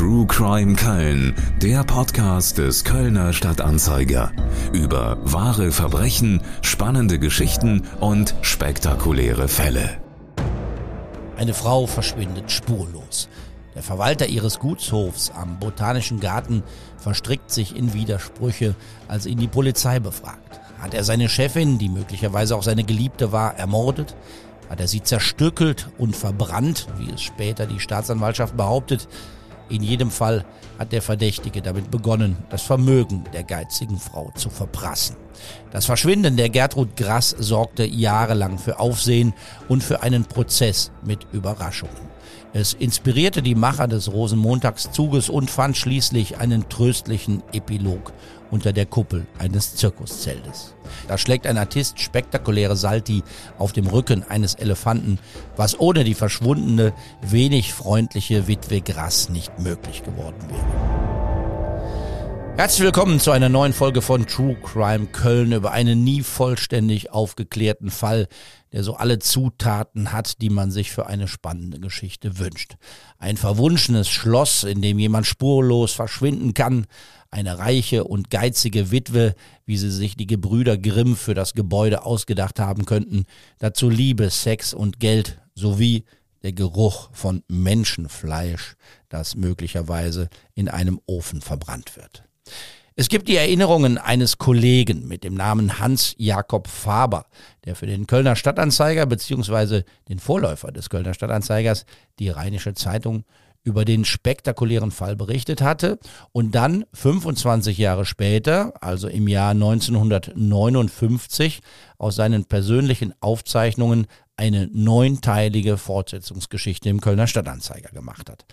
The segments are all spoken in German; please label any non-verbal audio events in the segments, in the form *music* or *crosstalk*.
True Crime Köln, der Podcast des Kölner Stadtanzeiger. Über wahre Verbrechen, spannende Geschichten und spektakuläre Fälle. Eine Frau verschwindet spurlos. Der Verwalter ihres Gutshofs am Botanischen Garten verstrickt sich in Widersprüche, als ihn die Polizei befragt. Hat er seine Chefin, die möglicherweise auch seine Geliebte war, ermordet? Hat er sie zerstückelt und verbrannt, wie es später die Staatsanwaltschaft behauptet? In jedem Fall hat der Verdächtige damit begonnen, das Vermögen der geizigen Frau zu verprassen. Das Verschwinden der Gertrud Grass sorgte jahrelang für Aufsehen und für einen Prozess mit Überraschungen. Es inspirierte die Macher des Rosenmontagszuges und fand schließlich einen tröstlichen Epilog unter der Kuppel eines Zirkuszeltes. Da schlägt ein Artist spektakuläre Salti auf dem Rücken eines Elefanten, was ohne die verschwundene, wenig freundliche Witwe Grass nicht möglich geworden wäre. Herzlich willkommen zu einer neuen Folge von True Crime Köln über einen nie vollständig aufgeklärten Fall, der so alle Zutaten hat, die man sich für eine spannende Geschichte wünscht. Ein verwunschenes Schloss, in dem jemand spurlos verschwinden kann, eine reiche und geizige Witwe, wie sie sich die Gebrüder Grimm für das Gebäude ausgedacht haben könnten, dazu Liebe, Sex und Geld sowie der Geruch von Menschenfleisch, das möglicherweise in einem Ofen verbrannt wird. Es gibt die Erinnerungen eines Kollegen mit dem Namen Hans Jakob Faber, der für den Kölner Stadtanzeiger bzw. den Vorläufer des Kölner Stadtanzeigers, die Rheinische Zeitung, über den spektakulären Fall berichtet hatte und dann 25 Jahre später, also im Jahr 1959, aus seinen persönlichen Aufzeichnungen eine neunteilige Fortsetzungsgeschichte im Kölner Stadtanzeiger gemacht hat.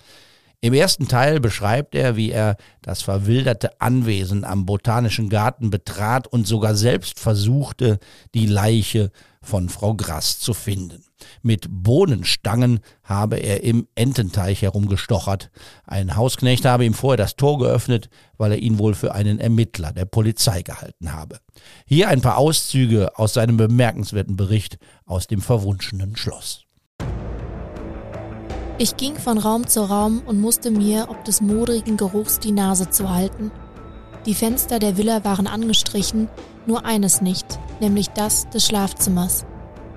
Im ersten Teil beschreibt er, wie er das verwilderte Anwesen am Botanischen Garten betrat und sogar selbst versuchte, die Leiche von Frau Grass zu finden. Mit Bohnenstangen habe er im Ententeich herumgestochert. Ein Hausknecht habe ihm vorher das Tor geöffnet, weil er ihn wohl für einen Ermittler der Polizei gehalten habe. Hier ein paar Auszüge aus seinem bemerkenswerten Bericht aus dem verwunschenen Schloss. Ich ging von Raum zu Raum und musste mir ob des modrigen Geruchs die Nase zu halten. Die Fenster der Villa waren angestrichen, nur eines nicht, nämlich das des Schlafzimmers.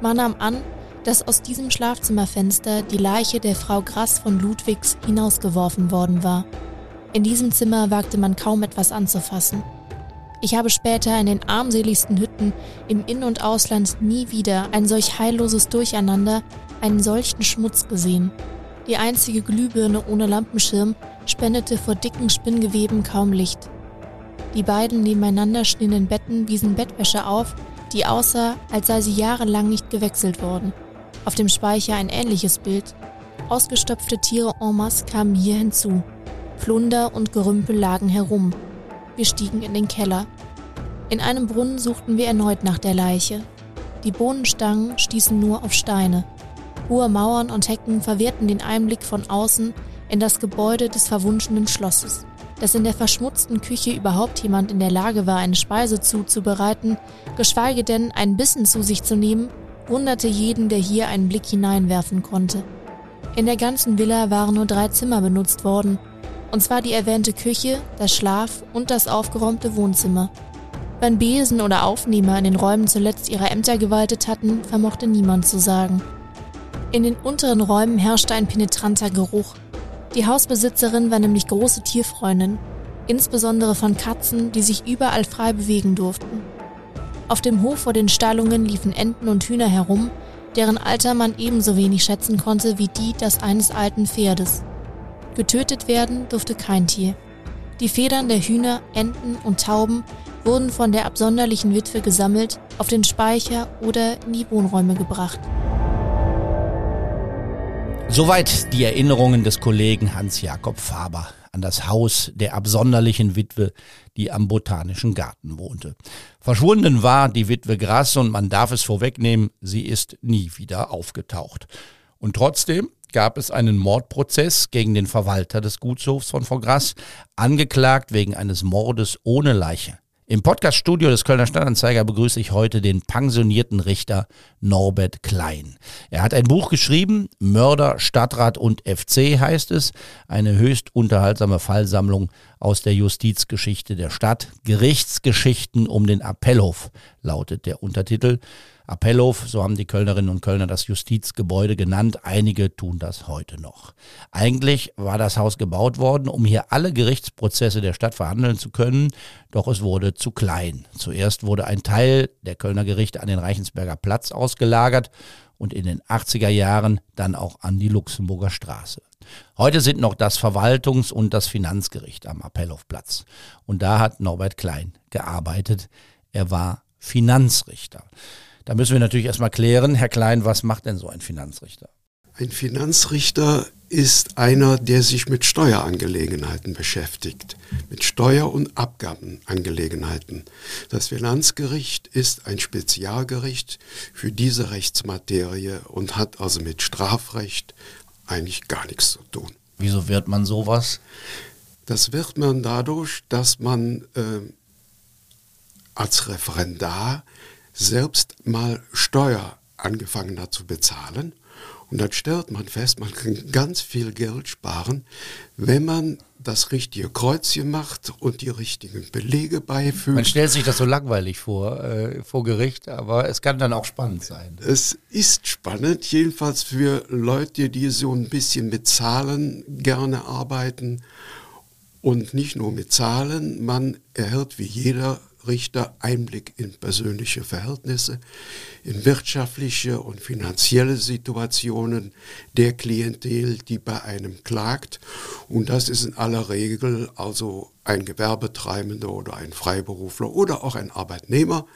Man nahm an, dass aus diesem Schlafzimmerfenster die Leiche der Frau Grass von Ludwigs hinausgeworfen worden war. In diesem Zimmer wagte man kaum etwas anzufassen. Ich habe später in den armseligsten Hütten im In- und Ausland nie wieder ein solch heilloses Durcheinander, einen solchen Schmutz gesehen. Die einzige Glühbirne ohne Lampenschirm spendete vor dicken Spinngeweben kaum Licht. Die beiden nebeneinander stehenden Betten wiesen Bettwäsche auf, die aussah, als sei sie jahrelang nicht gewechselt worden. Auf dem Speicher ein ähnliches Bild. Ausgestopfte Tiere en masse kamen hier hinzu. Plunder und Gerümpel lagen herum. Wir stiegen in den Keller. In einem Brunnen suchten wir erneut nach der Leiche. Die Bohnenstangen stießen nur auf Steine. Hohe Mauern und Hecken verwehrten den Einblick von außen in das Gebäude des verwunschenen Schlosses. Dass in der verschmutzten Küche überhaupt jemand in der Lage war, eine Speise zuzubereiten, geschweige denn einen Bissen zu sich zu nehmen, wunderte jeden, der hier einen Blick hineinwerfen konnte. In der ganzen Villa waren nur drei Zimmer benutzt worden, und zwar die erwähnte Küche, das Schlaf- und das aufgeräumte Wohnzimmer. Wann Besen oder Aufnehmer in den Räumen zuletzt ihre Ämter gewaltet hatten, vermochte niemand zu sagen. In den unteren Räumen herrschte ein penetranter Geruch. Die Hausbesitzerin war nämlich große Tierfreundin, insbesondere von Katzen, die sich überall frei bewegen durften. Auf dem Hof vor den Stallungen liefen Enten und Hühner herum, deren Alter man ebenso wenig schätzen konnte wie die das eines alten Pferdes. Getötet werden durfte kein Tier. Die Federn der Hühner, Enten und Tauben wurden von der absonderlichen Witwe gesammelt, auf den Speicher oder in die Wohnräume gebracht. Soweit die Erinnerungen des Kollegen Hans-Jakob Faber an das Haus der absonderlichen Witwe, die am Botanischen Garten wohnte. Verschwunden war die Witwe Grass und man darf es vorwegnehmen, sie ist nie wieder aufgetaucht. Und trotzdem gab es einen Mordprozess gegen den Verwalter des Gutshofs von Frau Grass, angeklagt wegen eines Mordes ohne Leiche. Im Podcaststudio des Kölner Stadtanzeiger begrüße ich heute den pensionierten Richter Norbert Klein. Er hat ein Buch geschrieben, Mörder, Stadtrat und FC heißt es, eine höchst unterhaltsame Fallsammlung aus der Justizgeschichte der Stadt. Gerichtsgeschichten um den Appellhof lautet der Untertitel. Appellhof, so haben die Kölnerinnen und Kölner das Justizgebäude genannt. Einige tun das heute noch. Eigentlich war das Haus gebaut worden, um hier alle Gerichtsprozesse der Stadt verhandeln zu können, doch es wurde zu klein. Zuerst wurde ein Teil der Kölner Gerichte an den Reichensberger Platz ausgelagert und in den 80er Jahren dann auch an die Luxemburger Straße. Heute sind noch das Verwaltungs- und das Finanzgericht am Appellhofplatz. Und da hat Norbert Klein gearbeitet. Er war Finanzrichter. Da müssen wir natürlich erstmal klären, Herr Klein, was macht denn so ein Finanzrichter? Ein Finanzrichter ist einer, der sich mit Steuerangelegenheiten beschäftigt, mit Steuer- und Abgabenangelegenheiten. Das Finanzgericht ist ein Spezialgericht für diese Rechtsmaterie und hat also mit Strafrecht eigentlich gar nichts zu tun. Wieso wird man sowas? Das wird man dadurch, dass man äh, als Referendar selbst mal Steuer angefangen hat zu bezahlen. Und dann stellt man fest, man kann ganz viel Geld sparen, wenn man das richtige Kreuzchen macht und die richtigen Belege beifügt. Man stellt sich das so langweilig vor, äh, vor Gericht, aber es kann dann auch spannend sein. Es ist spannend, jedenfalls für Leute, die so ein bisschen mit Zahlen gerne arbeiten. Und nicht nur mit Zahlen, man erhält wie jeder Richter Einblick in persönliche Verhältnisse, in wirtschaftliche und finanzielle Situationen der Klientel, die bei einem klagt. Und das ist in aller Regel also ein Gewerbetreibender oder ein Freiberufler oder auch ein Arbeitnehmer,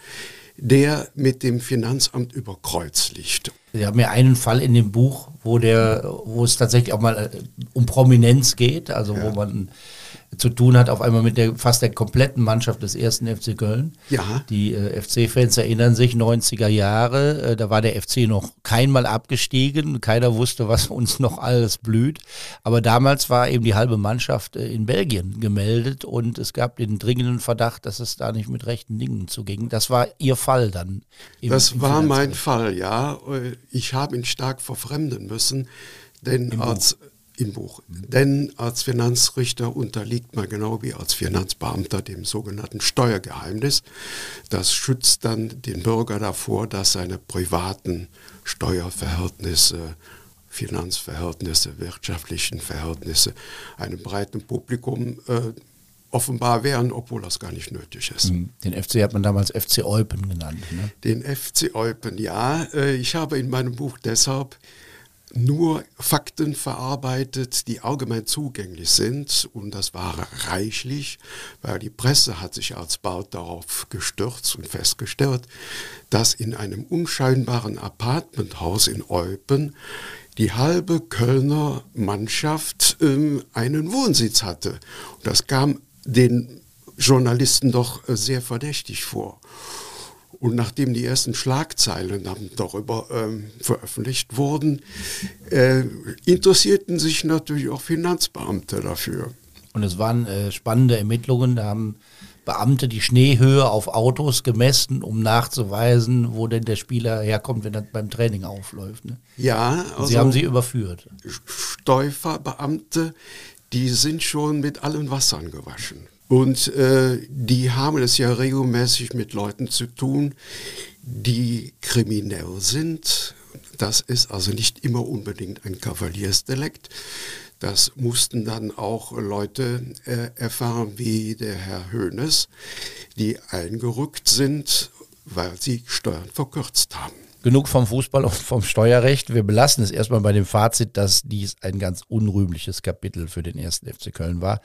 der mit dem Finanzamt über Kreuz liegt. Sie haben ja einen Fall in dem Buch, wo der, wo es tatsächlich auch mal äh, um Prominenz geht, also ja. wo man zu tun hat, auf einmal mit der fast der kompletten Mannschaft des ersten FC Köln. Ja. Die äh, FC-Fans erinnern sich, 90er Jahre, äh, da war der FC noch keinmal abgestiegen, keiner wusste, was *laughs* uns noch alles blüht. Aber damals war eben die halbe Mannschaft äh, in Belgien gemeldet und es gab den dringenden Verdacht, dass es da nicht mit rechten Dingen zuging. Das war Ihr Fall dann. Im, das im war mein Fall, ja. Ich habe ihn stark verfremden müssen, denn Im als Buch im Buch. Denn als Finanzrichter unterliegt man genau wie als Finanzbeamter dem sogenannten Steuergeheimnis. Das schützt dann den Bürger davor, dass seine privaten Steuerverhältnisse, Finanzverhältnisse, wirtschaftlichen Verhältnisse einem breiten Publikum äh, offenbar wären, obwohl das gar nicht nötig ist. Hm, den FC hat man damals FC Eupen genannt. Ne? Den FC Eupen, ja. Äh, ich habe in meinem Buch deshalb nur Fakten verarbeitet, die allgemein zugänglich sind. Und das war reichlich, weil die Presse hat sich alsbald darauf gestürzt und festgestellt, dass in einem unscheinbaren Apartmenthaus in Eupen die halbe Kölner Mannschaft äh, einen Wohnsitz hatte. Und das kam den Journalisten doch äh, sehr verdächtig vor. Und nachdem die ersten Schlagzeilen dann darüber ähm, veröffentlicht wurden, äh, interessierten sich natürlich auch Finanzbeamte dafür. Und es waren äh, spannende Ermittlungen. Da haben Beamte die Schneehöhe auf Autos gemessen, um nachzuweisen, wo denn der Spieler herkommt, wenn er beim Training aufläuft. Ne? Ja, also Sie haben sie überführt. Steuferbeamte, die sind schon mit allen Wassern gewaschen. Und äh, die haben es ja regelmäßig mit Leuten zu tun, die kriminell sind. Das ist also nicht immer unbedingt ein Kavaliersdelikt. Das mussten dann auch Leute äh, erfahren wie der Herr Höhnes, die eingerückt sind, weil sie Steuern verkürzt haben. Genug vom Fußball und vom Steuerrecht. Wir belassen es erstmal bei dem Fazit, dass dies ein ganz unrühmliches Kapitel für den ersten FC Köln war.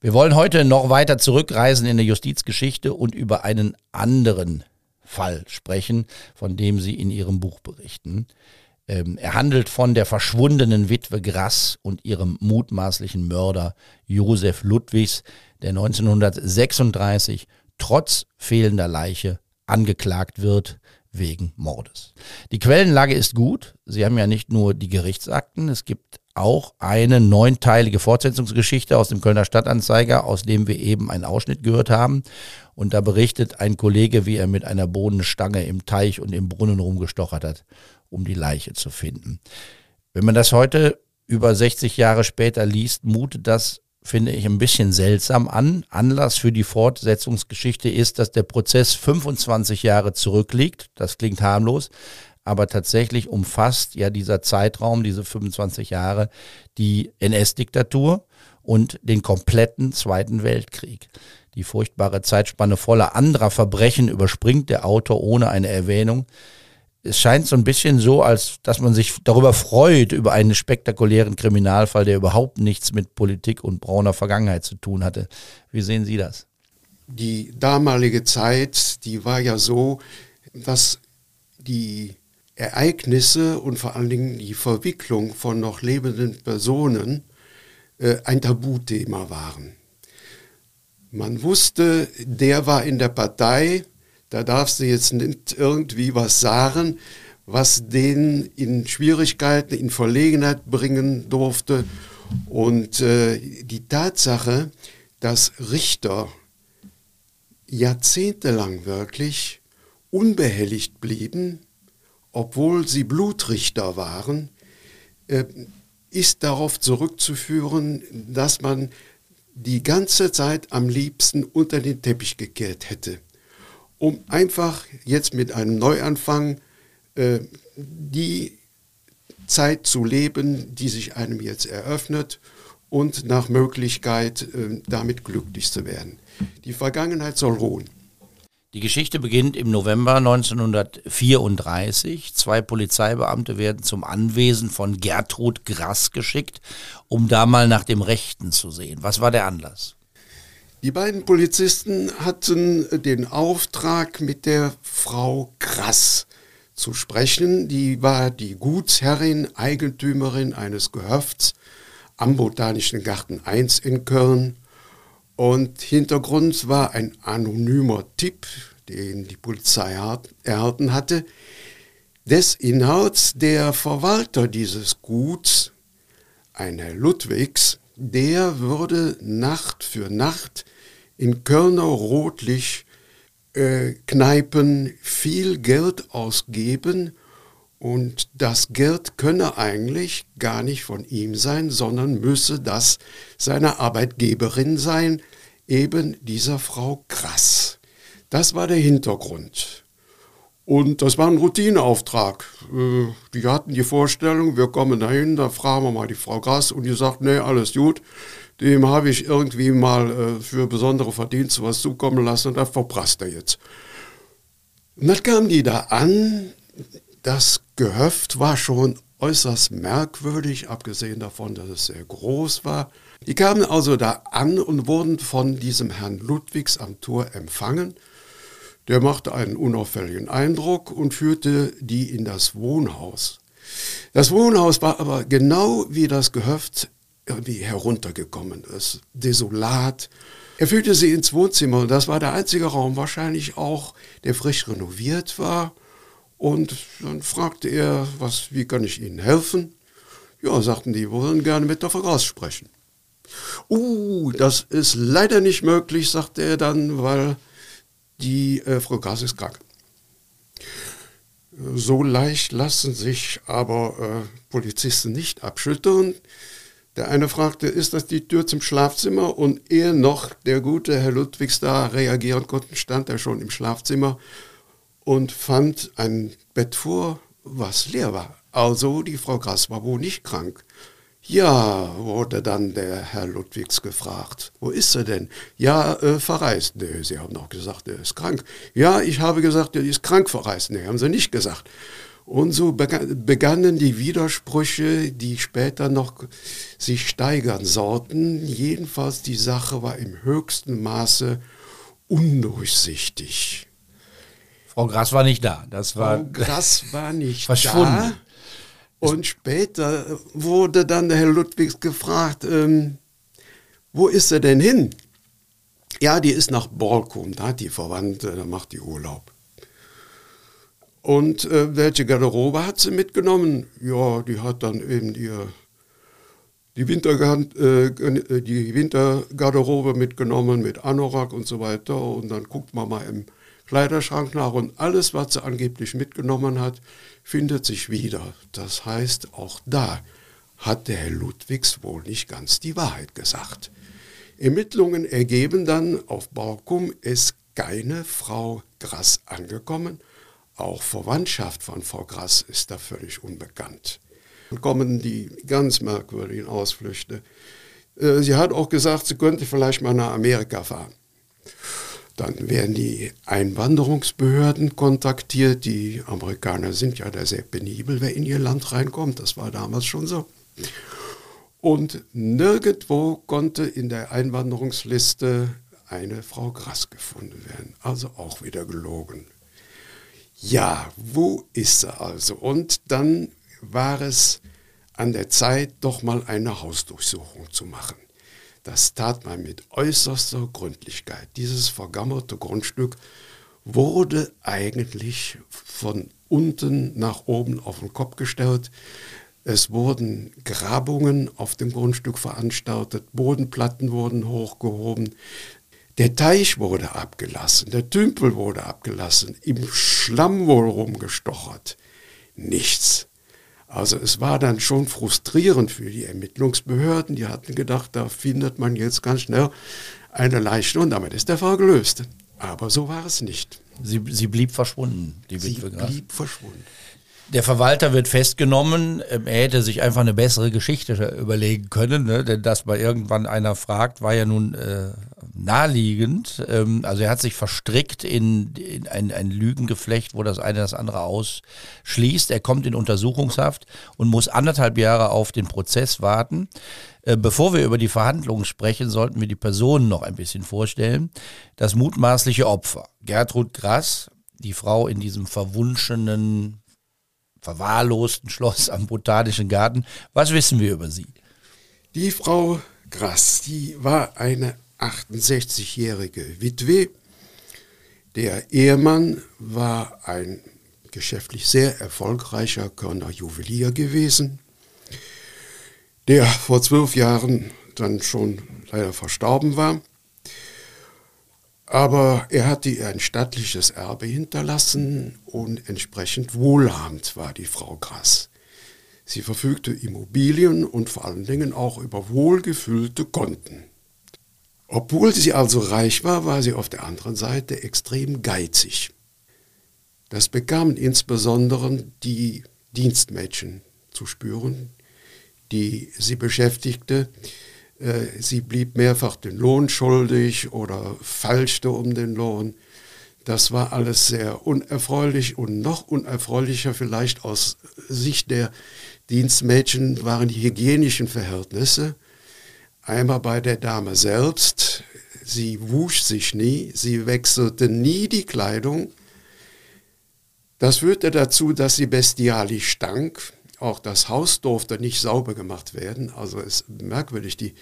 Wir wollen heute noch weiter zurückreisen in der Justizgeschichte und über einen anderen Fall sprechen, von dem Sie in Ihrem Buch berichten. Ähm, er handelt von der verschwundenen Witwe Grass und ihrem mutmaßlichen Mörder Josef Ludwigs, der 1936 trotz fehlender Leiche angeklagt wird wegen Mordes. Die Quellenlage ist gut. Sie haben ja nicht nur die Gerichtsakten, es gibt auch eine neunteilige Fortsetzungsgeschichte aus dem Kölner Stadtanzeiger, aus dem wir eben einen Ausschnitt gehört haben. Und da berichtet ein Kollege, wie er mit einer Bodenstange im Teich und im Brunnen rumgestochert hat, um die Leiche zu finden. Wenn man das heute über 60 Jahre später liest, mutet das, finde ich, ein bisschen seltsam an. Anlass für die Fortsetzungsgeschichte ist, dass der Prozess 25 Jahre zurückliegt. Das klingt harmlos aber tatsächlich umfasst ja dieser Zeitraum, diese 25 Jahre, die NS-Diktatur und den kompletten Zweiten Weltkrieg. Die furchtbare Zeitspanne voller anderer Verbrechen überspringt der Autor ohne eine Erwähnung. Es scheint so ein bisschen so, als dass man sich darüber freut, über einen spektakulären Kriminalfall, der überhaupt nichts mit Politik und brauner Vergangenheit zu tun hatte. Wie sehen Sie das? Die damalige Zeit, die war ja so, dass die Ereignisse und vor allen Dingen die Verwicklung von noch lebenden Personen äh, ein Tabuthema waren. Man wusste, der war in der Partei, da darfst du jetzt nicht irgendwie was sagen, was den in Schwierigkeiten, in Verlegenheit bringen durfte. Und äh, die Tatsache, dass Richter jahrzehntelang wirklich unbehelligt blieben, obwohl sie Blutrichter waren, äh, ist darauf zurückzuführen, dass man die ganze Zeit am liebsten unter den Teppich gekehrt hätte, um einfach jetzt mit einem Neuanfang äh, die Zeit zu leben, die sich einem jetzt eröffnet und nach Möglichkeit äh, damit glücklich zu werden. Die Vergangenheit soll ruhen. Die Geschichte beginnt im November 1934. Zwei Polizeibeamte werden zum Anwesen von Gertrud Grass geschickt, um da mal nach dem Rechten zu sehen. Was war der Anlass? Die beiden Polizisten hatten den Auftrag, mit der Frau Grass zu sprechen. Die war die Gutsherrin, Eigentümerin eines Gehöfts am Botanischen Garten 1 in Köln. Und Hintergrund war ein anonymer Tipp, den die Polizei erhalten hatte, des Inhalts der Verwalter dieses Guts, ein Herr Ludwigs, der würde Nacht für Nacht in Kölner Rotlicht äh, Kneipen viel Geld ausgeben und das Geld könne eigentlich gar nicht von ihm sein, sondern müsse das seiner Arbeitgeberin sein, eben dieser Frau Krass. Das war der Hintergrund. Und das war ein Routineauftrag. Äh, die hatten die Vorstellung, wir kommen dahin, da fragen wir mal die Frau Grass und die sagt, nee, alles gut. Dem habe ich irgendwie mal äh, für besondere Verdienste was zukommen lassen und da verprasst er jetzt. Und dann kamen die da an, das Gehöft war schon äußerst merkwürdig, abgesehen davon, dass es sehr groß war. Die kamen also da an und wurden von diesem Herrn Ludwigs am Tor empfangen. Der machte einen unauffälligen Eindruck und führte die in das Wohnhaus. Das Wohnhaus war aber genau wie das Gehöft irgendwie heruntergekommen ist, desolat. Er führte sie ins Wohnzimmer das war der einzige Raum, wahrscheinlich auch, der frisch renoviert war. Und dann fragte er, was, wie kann ich Ihnen helfen? Ja, sagten die, wollen gerne mit der Frau sprechen. Uh, das ist leider nicht möglich, sagte er dann, weil die äh, Frau Gas ist krank. So leicht lassen sich aber äh, Polizisten nicht abschütteln. Der eine fragte, ist das die Tür zum Schlafzimmer? Und ehe noch der gute Herr Ludwigs da reagieren konnte, stand er schon im Schlafzimmer und fand ein Bett vor, was leer war. Also die Frau Grass war wohl nicht krank. Ja, wurde dann der Herr Ludwigs gefragt. Wo ist er denn? Ja, äh, verreist. Nee, Sie haben doch gesagt, er ist krank. Ja, ich habe gesagt, er ist krank verreist. Nee, haben Sie nicht gesagt. Und so begannen die Widersprüche, die später noch sich steigern sollten. Jedenfalls die Sache war im höchsten Maße undurchsichtig. Frau Grass war nicht da. Das war Frau Grass war nicht *laughs* verschwunden. Und später wurde dann der Herr Ludwigs gefragt, ähm, wo ist er denn hin? Ja, die ist nach Borkum, da hat die Verwandte, da macht die Urlaub. Und äh, welche Garderobe hat sie mitgenommen? Ja, die hat dann eben ihr die, Wintergard äh, die Wintergarderobe mitgenommen mit Anorak und so weiter. Und dann guckt man mal im Kleiderschrank nach und alles, was sie angeblich mitgenommen hat, findet sich wieder. Das heißt, auch da hat der Herr Ludwigs wohl nicht ganz die Wahrheit gesagt. Ermittlungen ergeben dann, auf Borkum ist keine Frau Grass angekommen. Auch Verwandtschaft von Frau Grass ist da völlig unbekannt. Dann kommen die ganz merkwürdigen Ausflüchte. Äh, sie hat auch gesagt, sie könnte vielleicht mal nach Amerika fahren. Dann werden die Einwanderungsbehörden kontaktiert. Die Amerikaner sind ja da sehr penibel, wer in ihr Land reinkommt. Das war damals schon so. Und nirgendwo konnte in der Einwanderungsliste eine Frau Grass gefunden werden. Also auch wieder gelogen. Ja, wo ist sie also? Und dann war es an der Zeit, doch mal eine Hausdurchsuchung zu machen. Das tat man mit äußerster Gründlichkeit. Dieses vergammerte Grundstück wurde eigentlich von unten nach oben auf den Kopf gestellt. Es wurden Grabungen auf dem Grundstück veranstaltet, Bodenplatten wurden hochgehoben, der Teich wurde abgelassen, der Tümpel wurde abgelassen, im Schlamm wurde rumgestochert. Nichts. Also es war dann schon frustrierend für die Ermittlungsbehörden. Die hatten gedacht, da findet man jetzt ganz schnell eine Leiche und damit ist der Fall gelöst. Aber so war es nicht. Sie, sie blieb verschwunden, die Witwe. Sie blieb verschwunden. Der Verwalter wird festgenommen. Ähm, er hätte sich einfach eine bessere Geschichte überlegen können, ne? denn dass mal irgendwann einer fragt, war ja nun äh, naheliegend. Ähm, also er hat sich verstrickt in, in ein, ein Lügengeflecht, wo das eine das andere ausschließt. Er kommt in Untersuchungshaft und muss anderthalb Jahre auf den Prozess warten. Äh, bevor wir über die Verhandlungen sprechen, sollten wir die Personen noch ein bisschen vorstellen. Das mutmaßliche Opfer, Gertrud Grass, die Frau in diesem verwunschenen verwahrlosten Schloss am Botanischen Garten. Was wissen wir über sie? Die Frau Grass, die war eine 68-jährige Witwe. Der Ehemann war ein geschäftlich sehr erfolgreicher Körner Juwelier gewesen, der vor zwölf Jahren dann schon leider verstorben war. Aber er hatte ihr ein stattliches Erbe hinterlassen und entsprechend wohlhabend war die Frau Grass. Sie verfügte Immobilien und vor allen Dingen auch über wohlgefüllte Konten. Obwohl sie also reich war, war sie auf der anderen Seite extrem geizig. Das bekamen insbesondere die Dienstmädchen zu spüren, die sie beschäftigte, sie blieb mehrfach den Lohn schuldig oder falschte um den Lohn. Das war alles sehr unerfreulich und noch unerfreulicher vielleicht aus Sicht der Dienstmädchen waren die hygienischen Verhältnisse. Einmal bei der Dame selbst, sie wusch sich nie, sie wechselte nie die Kleidung. Das führte dazu, dass sie bestialisch stank. Auch das Haus durfte nicht sauber gemacht werden. Also es ist merkwürdig, die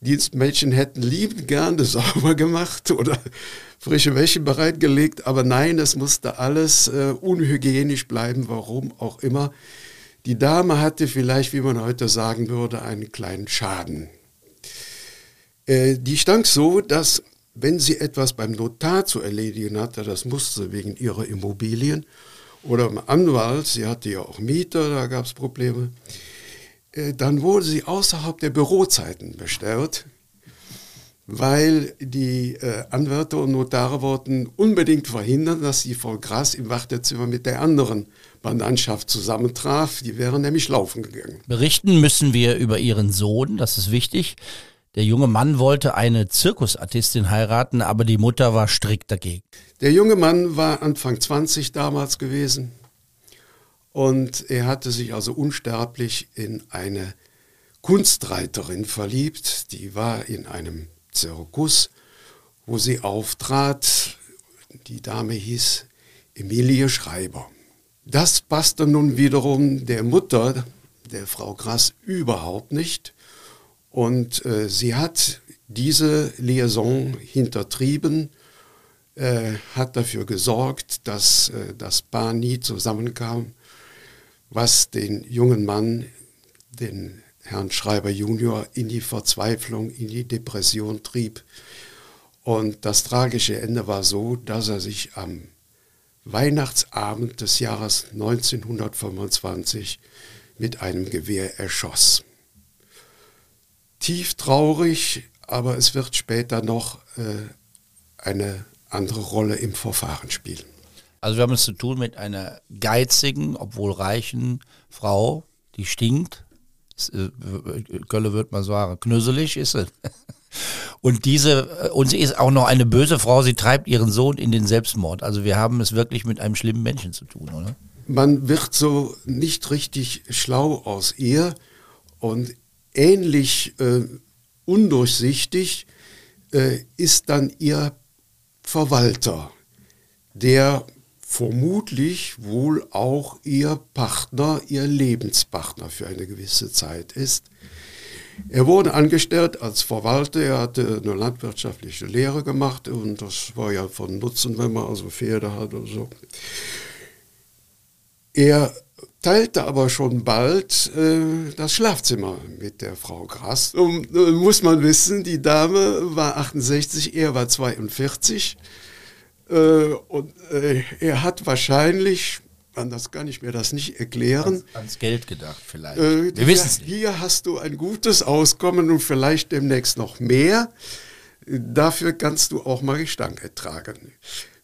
Dienstmädchen hätten liebend gerne sauber gemacht oder frische Wäsche bereitgelegt, aber nein, es musste alles äh, unhygienisch bleiben, warum auch immer. Die Dame hatte vielleicht, wie man heute sagen würde, einen kleinen Schaden. Äh, die stank so, dass wenn sie etwas beim Notar zu erledigen hatte, das musste sie wegen ihrer Immobilien, oder im Anwalt, sie hatte ja auch Mieter, da gab es Probleme, äh, dann wurde sie außerhalb der Bürozeiten bestellt, weil die äh, Anwärter und Notare wollten unbedingt verhindern, dass die Frau Grass im Wartezimmer mit der anderen Mandantschaft zusammentraf. Die wären nämlich laufen gegangen. Berichten müssen wir über ihren Sohn, das ist wichtig. Der junge Mann wollte eine Zirkusartistin heiraten, aber die Mutter war strikt dagegen. Der junge Mann war Anfang 20 damals gewesen und er hatte sich also unsterblich in eine Kunstreiterin verliebt. Die war in einem Zirkus, wo sie auftrat. Die Dame hieß Emilie Schreiber. Das passte nun wiederum der Mutter, der Frau Grass, überhaupt nicht. Und äh, sie hat diese Liaison hintertrieben, äh, hat dafür gesorgt, dass äh, das Paar nie zusammenkam, was den jungen Mann, den Herrn Schreiber Junior in die Verzweiflung, in die Depression trieb. Und das tragische Ende war so, dass er sich am Weihnachtsabend des Jahres 1925 mit einem Gewehr erschoss. Tief traurig, aber es wird später noch äh, eine andere Rolle im Verfahren spielen. Also wir haben es zu tun mit einer geizigen, obwohl reichen Frau, die stinkt. Äh, Kölle wird man sagen, knüsselig ist sie. *laughs* Und diese, äh, und sie ist auch noch eine böse Frau, sie treibt ihren Sohn in den Selbstmord. Also wir haben es wirklich mit einem schlimmen Menschen zu tun, oder? Man wird so nicht richtig schlau aus ihr und ähnlich äh, undurchsichtig äh, ist dann ihr Verwalter, der vermutlich wohl auch ihr Partner, ihr Lebenspartner für eine gewisse Zeit ist. Er wurde angestellt als Verwalter, er hatte eine landwirtschaftliche Lehre gemacht und das war ja von Nutzen, wenn man also Pferde hat oder so. Er teilte aber schon bald äh, das Schlafzimmer mit der Frau Grass. Und, äh, muss man wissen, die Dame war 68, er war 42. Äh, und äh, er hat wahrscheinlich, anders kann ich mir das nicht erklären. Ans, ans Geld gedacht vielleicht. Äh, Wir wissen es nicht. Hier hast du ein gutes Auskommen und vielleicht demnächst noch mehr. Dafür kannst du auch mal Gestank tragen.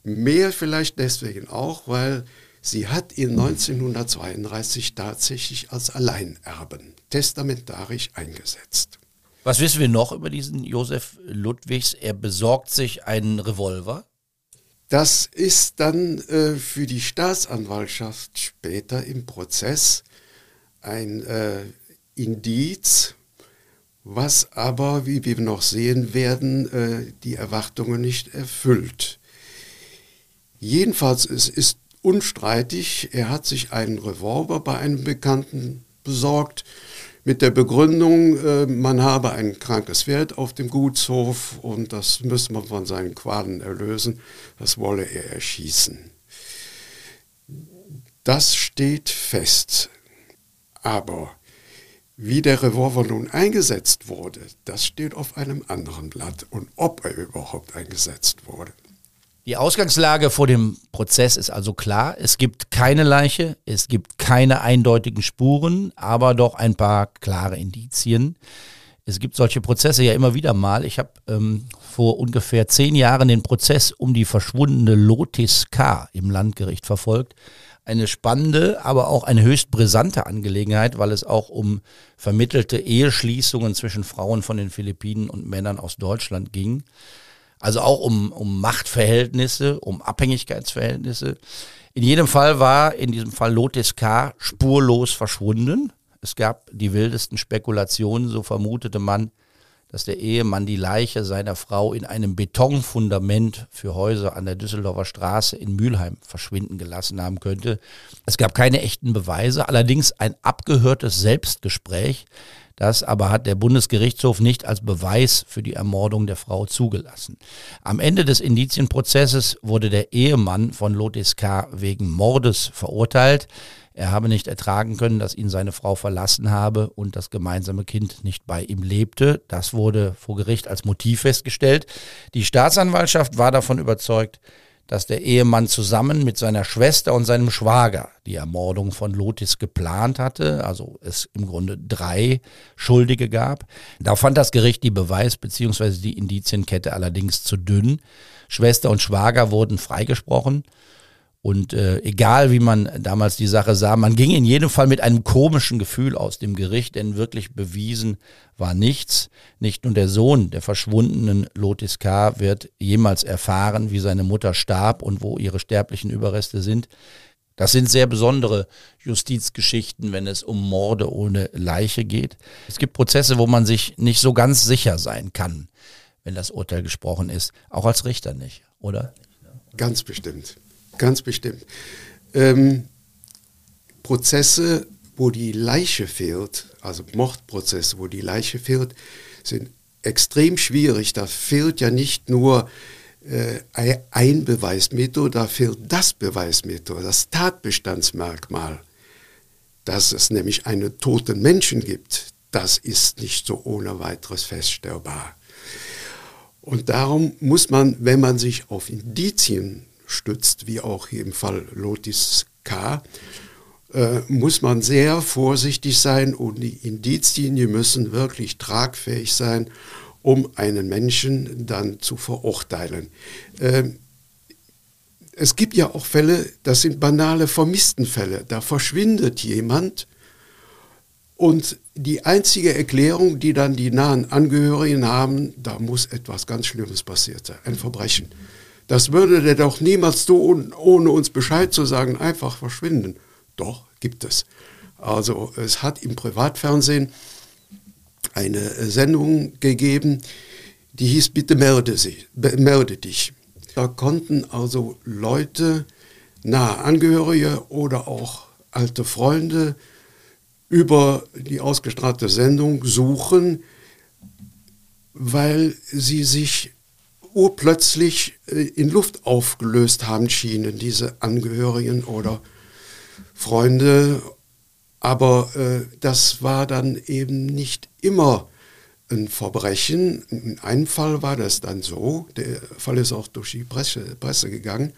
Mehr vielleicht deswegen auch, weil sie hat ihn 1932 tatsächlich als Alleinerben testamentarisch eingesetzt. Was wissen wir noch über diesen Josef Ludwigs? Er besorgt sich einen Revolver. Das ist dann äh, für die Staatsanwaltschaft später im Prozess ein äh, Indiz, was aber, wie wir noch sehen werden, äh, die Erwartungen nicht erfüllt. Jedenfalls es ist unstreitig, er hat sich einen Revolver bei einem Bekannten besorgt, mit der Begründung, äh, man habe ein krankes Pferd auf dem Gutshof und das müsse man von seinen Qualen erlösen, das wolle er erschießen. Das steht fest. Aber wie der Revolver nun eingesetzt wurde, das steht auf einem anderen Blatt und ob er überhaupt eingesetzt wurde. Die Ausgangslage vor dem Prozess ist also klar. Es gibt keine Leiche, es gibt keine eindeutigen Spuren, aber doch ein paar klare Indizien. Es gibt solche Prozesse ja immer wieder mal. Ich habe ähm, vor ungefähr zehn Jahren den Prozess um die verschwundene Lotis K. im Landgericht verfolgt. Eine spannende, aber auch eine höchst brisante Angelegenheit, weil es auch um vermittelte Eheschließungen zwischen Frauen von den Philippinen und Männern aus Deutschland ging. Also auch um, um Machtverhältnisse, um Abhängigkeitsverhältnisse. In jedem Fall war in diesem Fall Lotis K. spurlos verschwunden. Es gab die wildesten Spekulationen, so vermutete man, dass der Ehemann die Leiche seiner Frau in einem Betonfundament für Häuser an der Düsseldorfer Straße in Mülheim verschwinden gelassen haben könnte. Es gab keine echten Beweise, allerdings ein abgehörtes Selbstgespräch, das aber hat der Bundesgerichtshof nicht als Beweis für die Ermordung der Frau zugelassen. Am Ende des Indizienprozesses wurde der Ehemann von Lotis K. wegen Mordes verurteilt. Er habe nicht ertragen können, dass ihn seine Frau verlassen habe und das gemeinsame Kind nicht bei ihm lebte. Das wurde vor Gericht als Motiv festgestellt. Die Staatsanwaltschaft war davon überzeugt, dass der Ehemann zusammen mit seiner Schwester und seinem Schwager die Ermordung von Lotis geplant hatte, also es im Grunde drei Schuldige gab. Da fand das Gericht die Beweis- bzw. die Indizienkette allerdings zu dünn. Schwester und Schwager wurden freigesprochen. Und äh, egal wie man damals die Sache sah, man ging in jedem Fall mit einem komischen Gefühl aus dem Gericht, denn wirklich bewiesen war nichts. Nicht nur der Sohn der verschwundenen Lotis K. wird jemals erfahren, wie seine Mutter starb und wo ihre sterblichen Überreste sind. Das sind sehr besondere Justizgeschichten, wenn es um Morde ohne Leiche geht. Es gibt Prozesse, wo man sich nicht so ganz sicher sein kann, wenn das Urteil gesprochen ist. Auch als Richter nicht, oder? Ganz bestimmt. Ganz bestimmt. Ähm, Prozesse, wo die Leiche fehlt, also Mordprozesse, wo die Leiche fehlt, sind extrem schwierig. Da fehlt ja nicht nur äh, ein Beweismittel, da fehlt das Beweismittel, das Tatbestandsmerkmal, dass es nämlich einen toten Menschen gibt, das ist nicht so ohne weiteres feststellbar. Und darum muss man, wenn man sich auf Indizien stützt, wie auch hier im Fall Lotis K., äh, muss man sehr vorsichtig sein und die Indizien müssen wirklich tragfähig sein, um einen Menschen dann zu verurteilen. Ähm, es gibt ja auch Fälle, das sind banale Vermisstenfälle. Da verschwindet jemand und die einzige Erklärung, die dann die nahen Angehörigen haben, da muss etwas ganz Schlimmes passiert sein, ein Verbrechen. Das würde der doch niemals tun, ohne uns Bescheid zu sagen, einfach verschwinden. Doch, gibt es. Also es hat im Privatfernsehen eine Sendung gegeben, die hieß Bitte melde, sie, melde dich. Da konnten also Leute, nahe Angehörige oder auch alte Freunde über die ausgestrahlte Sendung suchen, weil sie sich urplötzlich äh, in Luft aufgelöst haben schienen, diese Angehörigen oder Freunde. Aber äh, das war dann eben nicht immer ein Verbrechen. In einem Fall war das dann so, der Fall ist auch durch die Presse, Presse gegangen.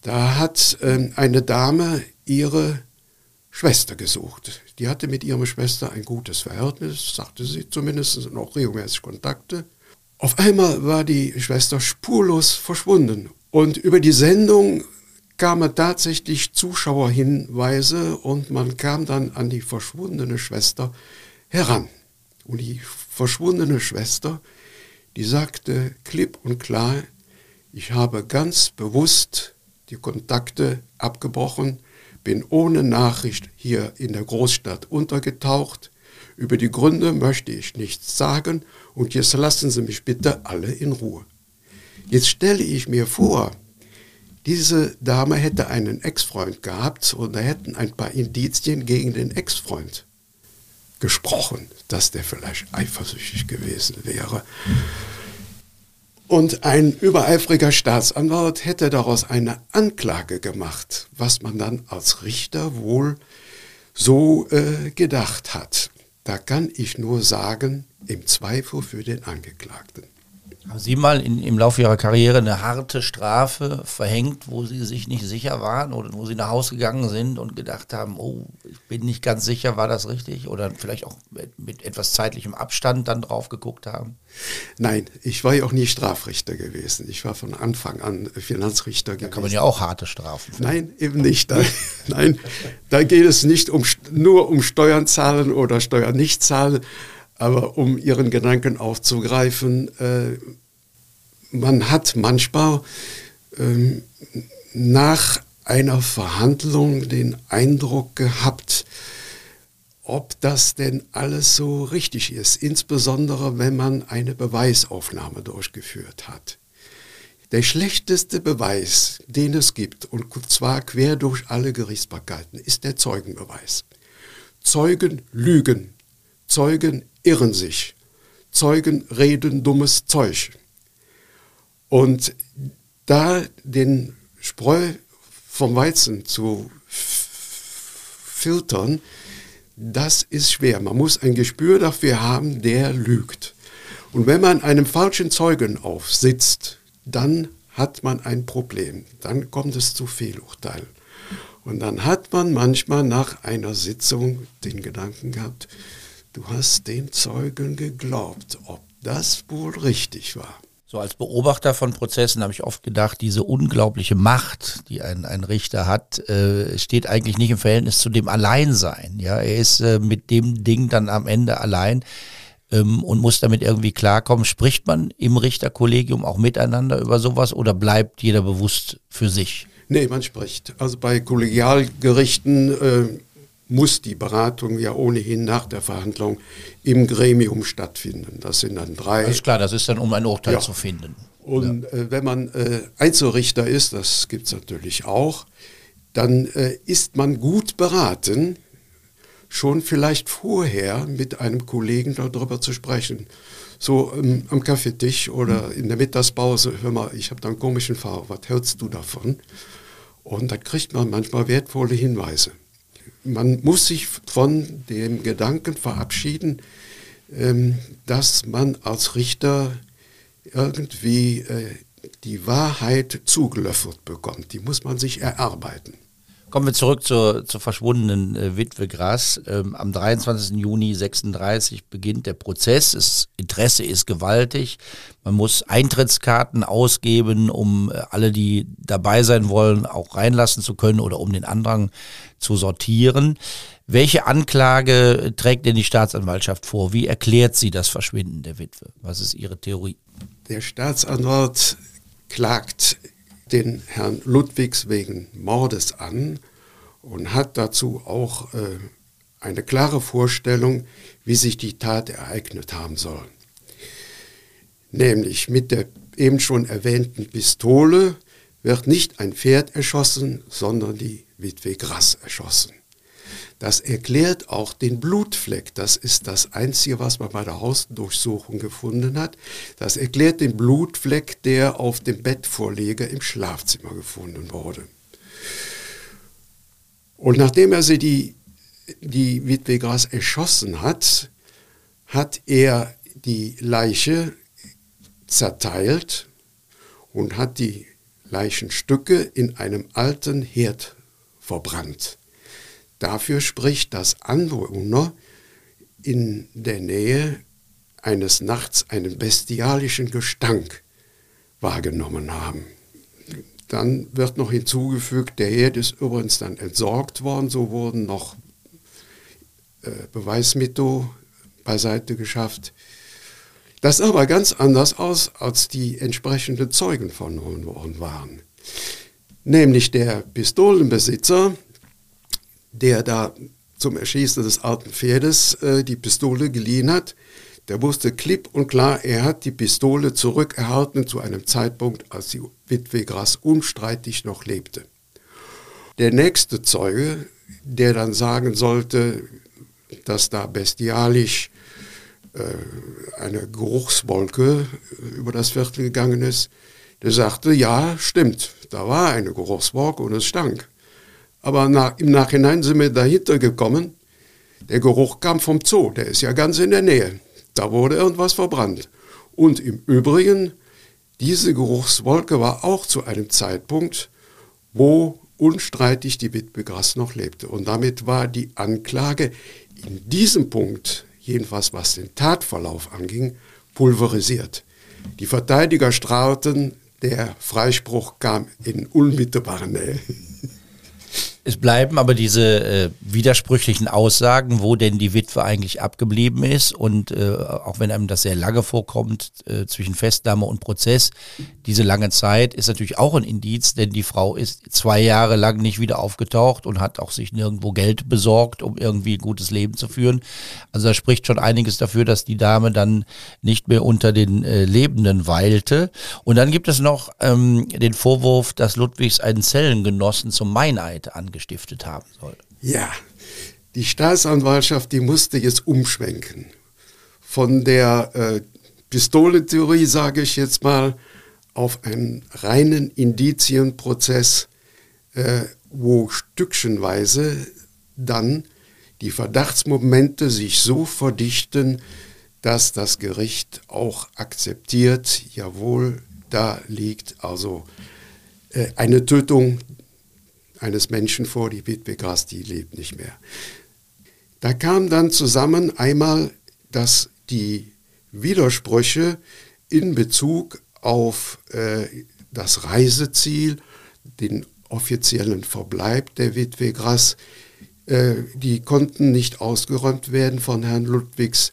Da hat äh, eine Dame ihre Schwester gesucht. Die hatte mit ihrer Schwester ein gutes Verhältnis, sagte sie zumindest, noch regelmäßig Kontakte. Auf einmal war die Schwester spurlos verschwunden. Und über die Sendung kamen tatsächlich Zuschauerhinweise und man kam dann an die verschwundene Schwester heran. Und die verschwundene Schwester, die sagte klipp und klar, ich habe ganz bewusst die Kontakte abgebrochen, bin ohne Nachricht hier in der Großstadt untergetaucht. Über die Gründe möchte ich nichts sagen und jetzt lassen Sie mich bitte alle in Ruhe. Jetzt stelle ich mir vor, diese Dame hätte einen Ex-Freund gehabt und da hätten ein paar Indizien gegen den Ex-Freund gesprochen, dass der vielleicht eifersüchtig gewesen wäre. Und ein übereifriger Staatsanwalt hätte daraus eine Anklage gemacht, was man dann als Richter wohl so äh, gedacht hat. Da kann ich nur sagen, im Zweifel für den Angeklagten. Haben Sie mal in, im Laufe Ihrer Karriere eine harte Strafe verhängt, wo Sie sich nicht sicher waren oder wo Sie nach Hause gegangen sind und gedacht haben, oh, ich bin nicht ganz sicher, war das richtig? Oder vielleicht auch mit, mit etwas zeitlichem Abstand dann drauf geguckt haben? Nein, ich war ja auch nie Strafrichter gewesen. Ich war von Anfang an Finanzrichter da gewesen. Da kann man ja auch harte Strafen. Nein, eben nicht. Da, *laughs* nein, da geht es nicht um, nur um Steuern zahlen oder Steuern nicht zahlen aber um Ihren Gedanken aufzugreifen, äh, man hat manchmal ähm, nach einer Verhandlung den Eindruck gehabt, ob das denn alles so richtig ist, insbesondere wenn man eine Beweisaufnahme durchgeführt hat. Der schlechteste Beweis, den es gibt, und zwar quer durch alle Gerichtsbarkeiten, ist der Zeugenbeweis. Zeugen lügen, Zeugen irren sich. Zeugen reden dummes Zeug. Und da den Spreu vom Weizen zu filtern, das ist schwer. Man muss ein Gespür dafür haben, der lügt. Und wenn man einem falschen Zeugen aufsitzt, dann hat man ein Problem. Dann kommt es zu Fehlurteilen. Und dann hat man manchmal nach einer Sitzung den Gedanken gehabt, du hast dem Zeugen geglaubt, ob das wohl richtig war. So als Beobachter von Prozessen habe ich oft gedacht, diese unglaubliche Macht, die ein, ein Richter hat, äh, steht eigentlich nicht im Verhältnis zu dem Alleinsein. Ja, er ist äh, mit dem Ding dann am Ende allein ähm, und muss damit irgendwie klarkommen. Spricht man im Richterkollegium auch miteinander über sowas oder bleibt jeder bewusst für sich? Nee, man spricht. Also bei Kollegialgerichten äh, muss die Beratung ja ohnehin nach der Verhandlung im Gremium stattfinden. Das sind dann drei. Ist klar, das ist dann, um ein Urteil ja. zu finden. Und ja. äh, wenn man äh, Einzelrichter ist, das gibt es natürlich auch, dann äh, ist man gut beraten, schon vielleicht vorher mit einem Kollegen darüber zu sprechen. So ähm, am Kaffeetisch oder in der Mittagspause, hör mal, ich habe da einen komischen Fall, was hältst du davon? Und dann kriegt man manchmal wertvolle Hinweise. Man muss sich von dem Gedanken verabschieden, ähm, dass man als Richter irgendwie äh, die Wahrheit zugelöffelt bekommt. Die muss man sich erarbeiten. Kommen wir zurück zur, zur verschwundenen äh, Witwe Grass. Ähm, am 23. Juni 36 beginnt der Prozess. Das Interesse ist gewaltig. Man muss Eintrittskarten ausgeben, um äh, alle, die dabei sein wollen, auch reinlassen zu können oder um den Andrang zu sortieren. Welche Anklage trägt denn die Staatsanwaltschaft vor? Wie erklärt sie das Verschwinden der Witwe? Was ist Ihre Theorie? Der Staatsanwalt klagt den Herrn Ludwigs wegen Mordes an und hat dazu auch äh, eine klare Vorstellung, wie sich die Tat ereignet haben soll. Nämlich mit der eben schon erwähnten Pistole wird nicht ein Pferd erschossen, sondern die Witwe Grass erschossen. Das erklärt auch den Blutfleck. Das ist das Einzige, was man bei der Hausdurchsuchung gefunden hat. Das erklärt den Blutfleck, der auf dem Bettvorleger im Schlafzimmer gefunden wurde. Und nachdem er sie die, die Witwe Gras erschossen hat, hat er die Leiche zerteilt und hat die Leichenstücke in einem alten Herd verbrannt. Dafür spricht, dass Anwohner in der Nähe eines Nachts einen bestialischen Gestank wahrgenommen haben. Dann wird noch hinzugefügt, der Herd ist übrigens dann entsorgt worden, so wurden noch äh, Beweismittel beiseite geschafft. Das sah aber ganz anders aus, als die entsprechenden Zeugen vernommen worden waren. Nämlich der Pistolenbesitzer der da zum Erschießen des alten Pferdes äh, die Pistole geliehen hat, der wusste klipp und klar, er hat die Pistole zurückerhalten zu einem Zeitpunkt, als die Witwe Grass unstreitig noch lebte. Der nächste Zeuge, der dann sagen sollte, dass da bestialisch äh, eine Geruchswolke über das Viertel gegangen ist, der sagte, ja, stimmt, da war eine Geruchswolke und es stank. Aber nach, im Nachhinein sind wir dahinter gekommen, der Geruch kam vom Zoo, der ist ja ganz in der Nähe. Da wurde irgendwas verbrannt. Und im Übrigen, diese Geruchswolke war auch zu einem Zeitpunkt, wo unstreitig die Witwe Grass noch lebte. Und damit war die Anklage in diesem Punkt, jedenfalls was den Tatverlauf anging, pulverisiert. Die Verteidiger strahlten, der Freispruch kam in unmittelbare Nähe. Es bleiben aber diese äh, widersprüchlichen Aussagen, wo denn die Witwe eigentlich abgeblieben ist. Und äh, auch wenn einem das sehr lange vorkommt, äh, zwischen Festnahme und Prozess, diese lange Zeit ist natürlich auch ein Indiz, denn die Frau ist zwei Jahre lang nicht wieder aufgetaucht und hat auch sich nirgendwo Geld besorgt, um irgendwie ein gutes Leben zu führen. Also da spricht schon einiges dafür, dass die Dame dann nicht mehr unter den äh, Lebenden weilte. Und dann gibt es noch ähm, den Vorwurf, dass Ludwigs einen Zellengenossen zum Meineid angeht gestiftet haben soll. Ja, die Staatsanwaltschaft, die musste jetzt umschwenken. Von der äh, Pistolentheorie, sage ich jetzt mal, auf einen reinen Indizienprozess, äh, wo stückchenweise dann die Verdachtsmomente sich so verdichten, dass das Gericht auch akzeptiert, jawohl, da liegt also äh, eine Tötung eines Menschen vor, die Witwe Gras, die lebt nicht mehr. Da kam dann zusammen einmal, dass die Widersprüche in Bezug auf äh, das Reiseziel, den offiziellen Verbleib der Witwe Grass, äh, die konnten nicht ausgeräumt werden von Herrn Ludwigs.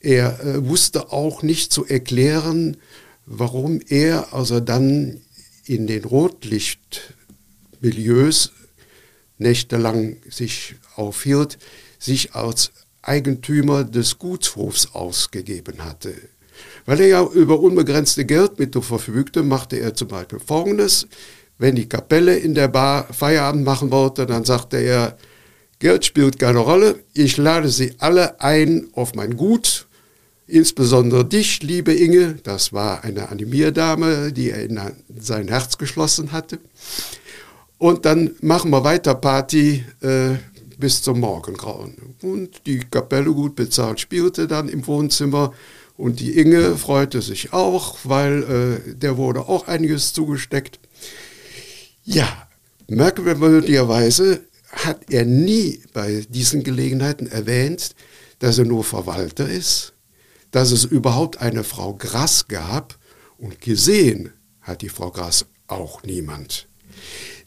Er äh, wusste auch nicht zu erklären, warum er also dann in den Rotlicht Milieus nächtelang sich aufhielt, sich als Eigentümer des Gutshofs ausgegeben hatte. Weil er ja über unbegrenzte Geldmittel verfügte, machte er zum Beispiel Folgendes. Wenn die Kapelle in der Bar Feierabend machen wollte, dann sagte er, Geld spielt keine Rolle, ich lade Sie alle ein auf mein Gut, insbesondere dich, liebe Inge, das war eine Animierdame, die er in sein Herz geschlossen hatte. Und dann machen wir weiter Party, äh, bis zum Morgengrauen. Und die Kapelle gut bezahlt spielte dann im Wohnzimmer und die Inge freute sich auch, weil äh, der wurde auch einiges zugesteckt. Ja, merkwürdigerweise hat er nie bei diesen Gelegenheiten erwähnt, dass er nur Verwalter ist, dass es überhaupt eine Frau Grass gab und gesehen hat die Frau Grass auch niemand.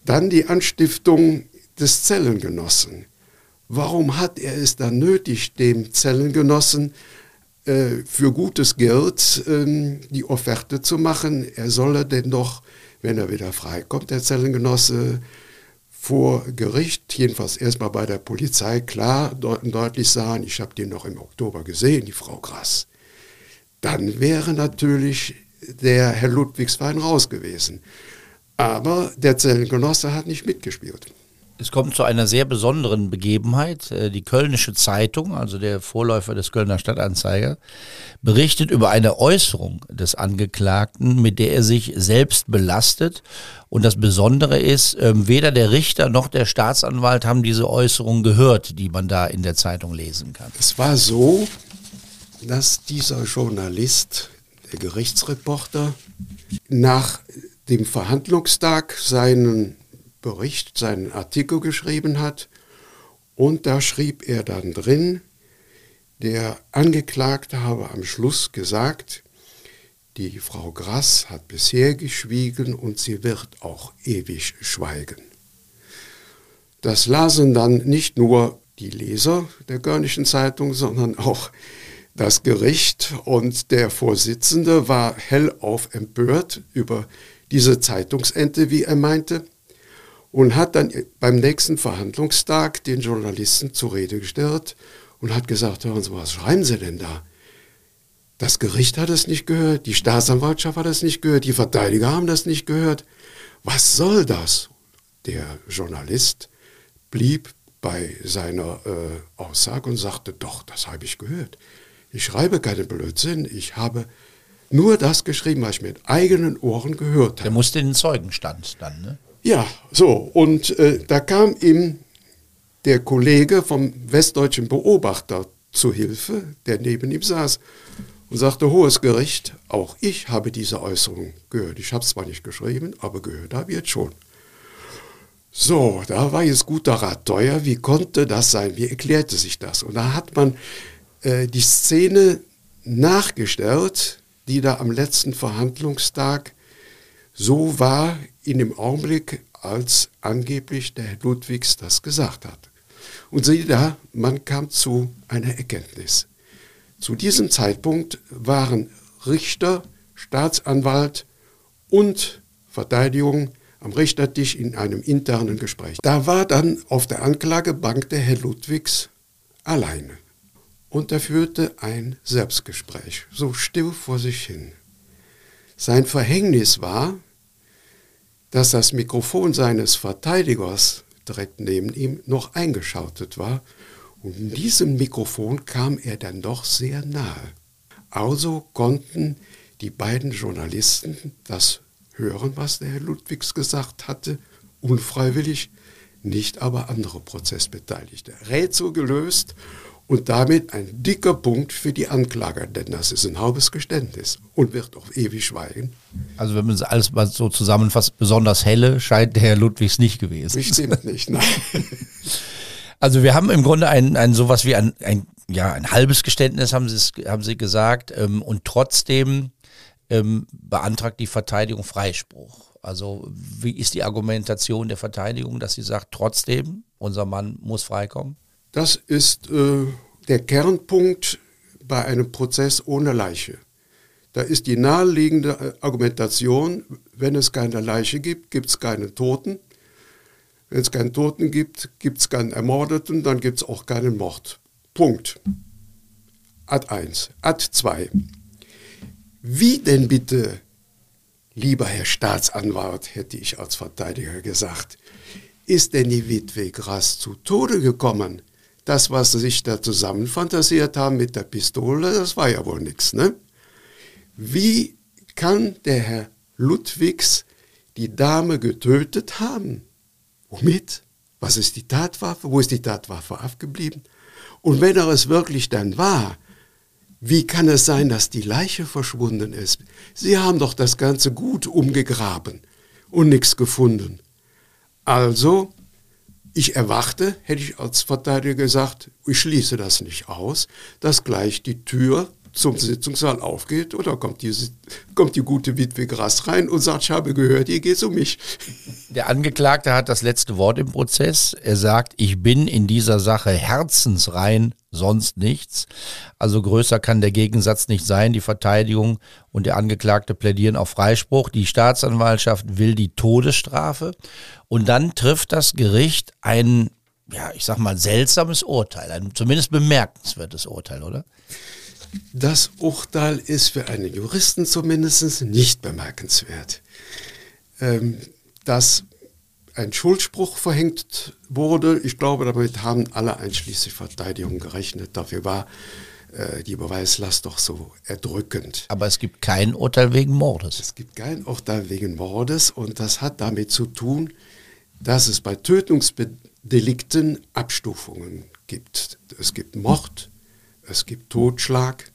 Dann die Anstiftung des Zellengenossen. Warum hat er es dann nötig, dem Zellengenossen äh, für gutes Geld äh, die Offerte zu machen? Er solle denn doch, wenn er wieder freikommt, der Zellengenosse, vor Gericht, jedenfalls erstmal bei der Polizei, klar deut deutlich sagen, ich habe die noch im Oktober gesehen, die Frau Grass. Dann wäre natürlich der Herr Ludwigswein raus gewesen. Aber der Zellengenosse hat nicht mitgespielt. Es kommt zu einer sehr besonderen Begebenheit. Äh, die Kölnische Zeitung, also der Vorläufer des Kölner Stadtanzeiger, berichtet über eine Äußerung des Angeklagten, mit der er sich selbst belastet. Und das Besondere ist, ähm, weder der Richter noch der Staatsanwalt haben diese Äußerung gehört, die man da in der Zeitung lesen kann. Es war so, dass dieser Journalist, der Gerichtsreporter, nach dem Verhandlungstag seinen Bericht, seinen Artikel geschrieben hat. Und da schrieb er dann drin, der Angeklagte habe am Schluss gesagt, die Frau Grass hat bisher geschwiegen und sie wird auch ewig schweigen. Das lasen dann nicht nur die Leser der Görnischen Zeitung, sondern auch das Gericht und der Vorsitzende war hellauf empört über diese Zeitungsente, wie er meinte und hat dann beim nächsten Verhandlungstag den Journalisten zur Rede gestellt und hat gesagt, hören Sie, was schreiben Sie denn da? Das Gericht hat es nicht gehört, die Staatsanwaltschaft hat es nicht gehört, die Verteidiger haben das nicht gehört. Was soll das? Der Journalist blieb bei seiner äh, Aussage und sagte, doch, das habe ich gehört. Ich schreibe keinen Blödsinn, ich habe nur das geschrieben, was ich mit eigenen Ohren gehört habe. Der musste in den Zeugenstand dann, ne? Ja, so, und äh, da kam ihm der Kollege vom Westdeutschen Beobachter zu Hilfe, der neben ihm saß, und sagte, Hohes Gericht, auch ich habe diese Äußerung gehört. Ich habe es zwar nicht geschrieben, aber gehört habe ich jetzt schon. So, da war jetzt guter Rat teuer. Wie konnte das sein? Wie erklärte sich das? Und da hat man äh, die Szene nachgestellt, die da am letzten Verhandlungstag so war in dem Augenblick, als angeblich der Herr Ludwigs das gesagt hat. Und siehe da, man kam zu einer Erkenntnis. Zu diesem Zeitpunkt waren Richter, Staatsanwalt und Verteidigung am Richtertisch in einem internen Gespräch. Da war dann auf der Anklagebank der Herr Ludwigs alleine. Und er führte ein Selbstgespräch, so still vor sich hin. Sein Verhängnis war, dass das Mikrofon seines Verteidigers direkt neben ihm noch eingeschaltet war. Und in diesem Mikrofon kam er dann doch sehr nahe. Also konnten die beiden Journalisten das hören, was der Herr Ludwigs gesagt hatte, unfreiwillig, nicht aber andere Prozessbeteiligte. Rätsel gelöst und damit ein dicker Punkt für die Anklager, denn das ist ein halbes Geständnis und wird auch ewig schweigen. Also wenn man es alles mal so zusammenfasst, besonders helle scheint der Herr Ludwigs nicht gewesen. Bestimmt nicht, nein. *laughs* Also wir haben im Grunde ein, ein sowas wie ein, ein, ja, ein halbes Geständnis, haben Sie, haben Sie gesagt, ähm, und trotzdem ähm, beantragt die Verteidigung Freispruch. Also wie ist die Argumentation der Verteidigung, dass sie sagt, trotzdem, unser Mann muss freikommen? Das ist äh, der Kernpunkt bei einem Prozess ohne Leiche. Da ist die naheliegende äh, Argumentation, wenn es keine Leiche gibt, gibt es keinen Toten. Wenn es keinen Toten gibt, gibt es keinen Ermordeten, dann gibt es auch keinen Mord. Punkt. Ad 1. Ad 2. Wie denn bitte, lieber Herr Staatsanwalt, hätte ich als Verteidiger gesagt, ist denn die Witwe Grass zu Tode gekommen? Das, was sie sich da zusammen fantasiert haben mit der Pistole, das war ja wohl nichts. Ne? Wie kann der Herr Ludwigs die Dame getötet haben? Womit? Was ist die Tatwaffe? Wo ist die Tatwaffe abgeblieben? Und wenn er es wirklich dann war, wie kann es sein, dass die Leiche verschwunden ist? Sie haben doch das ganze Gut umgegraben und nichts gefunden. Also, ich erwarte, hätte ich als Verteidiger gesagt, ich schließe das nicht aus, dass gleich die Tür zum Sitzungssaal aufgeht oder kommt die, kommt die gute Witwe Grass rein und sagt, ich habe gehört, hier geht um mich. Der Angeklagte hat das letzte Wort im Prozess. Er sagt, ich bin in dieser Sache herzensrein, sonst nichts. Also größer kann der Gegensatz nicht sein. Die Verteidigung und der Angeklagte plädieren auf Freispruch. Die Staatsanwaltschaft will die Todesstrafe. Und dann trifft das Gericht ein, ja, ich sag mal, seltsames Urteil, ein zumindest bemerkenswertes Urteil, oder? Das Urteil ist für einen Juristen zumindest nicht bemerkenswert. Ähm, dass ein Schuldspruch verhängt wurde, ich glaube, damit haben alle einschließlich Verteidigung gerechnet. Dafür war äh, die Beweislast doch so erdrückend. Aber es gibt kein Urteil wegen Mordes. Es gibt kein Urteil wegen Mordes und das hat damit zu tun, dass es bei Tötungsdelikten Abstufungen gibt. Es gibt Mord, es gibt Totschlag,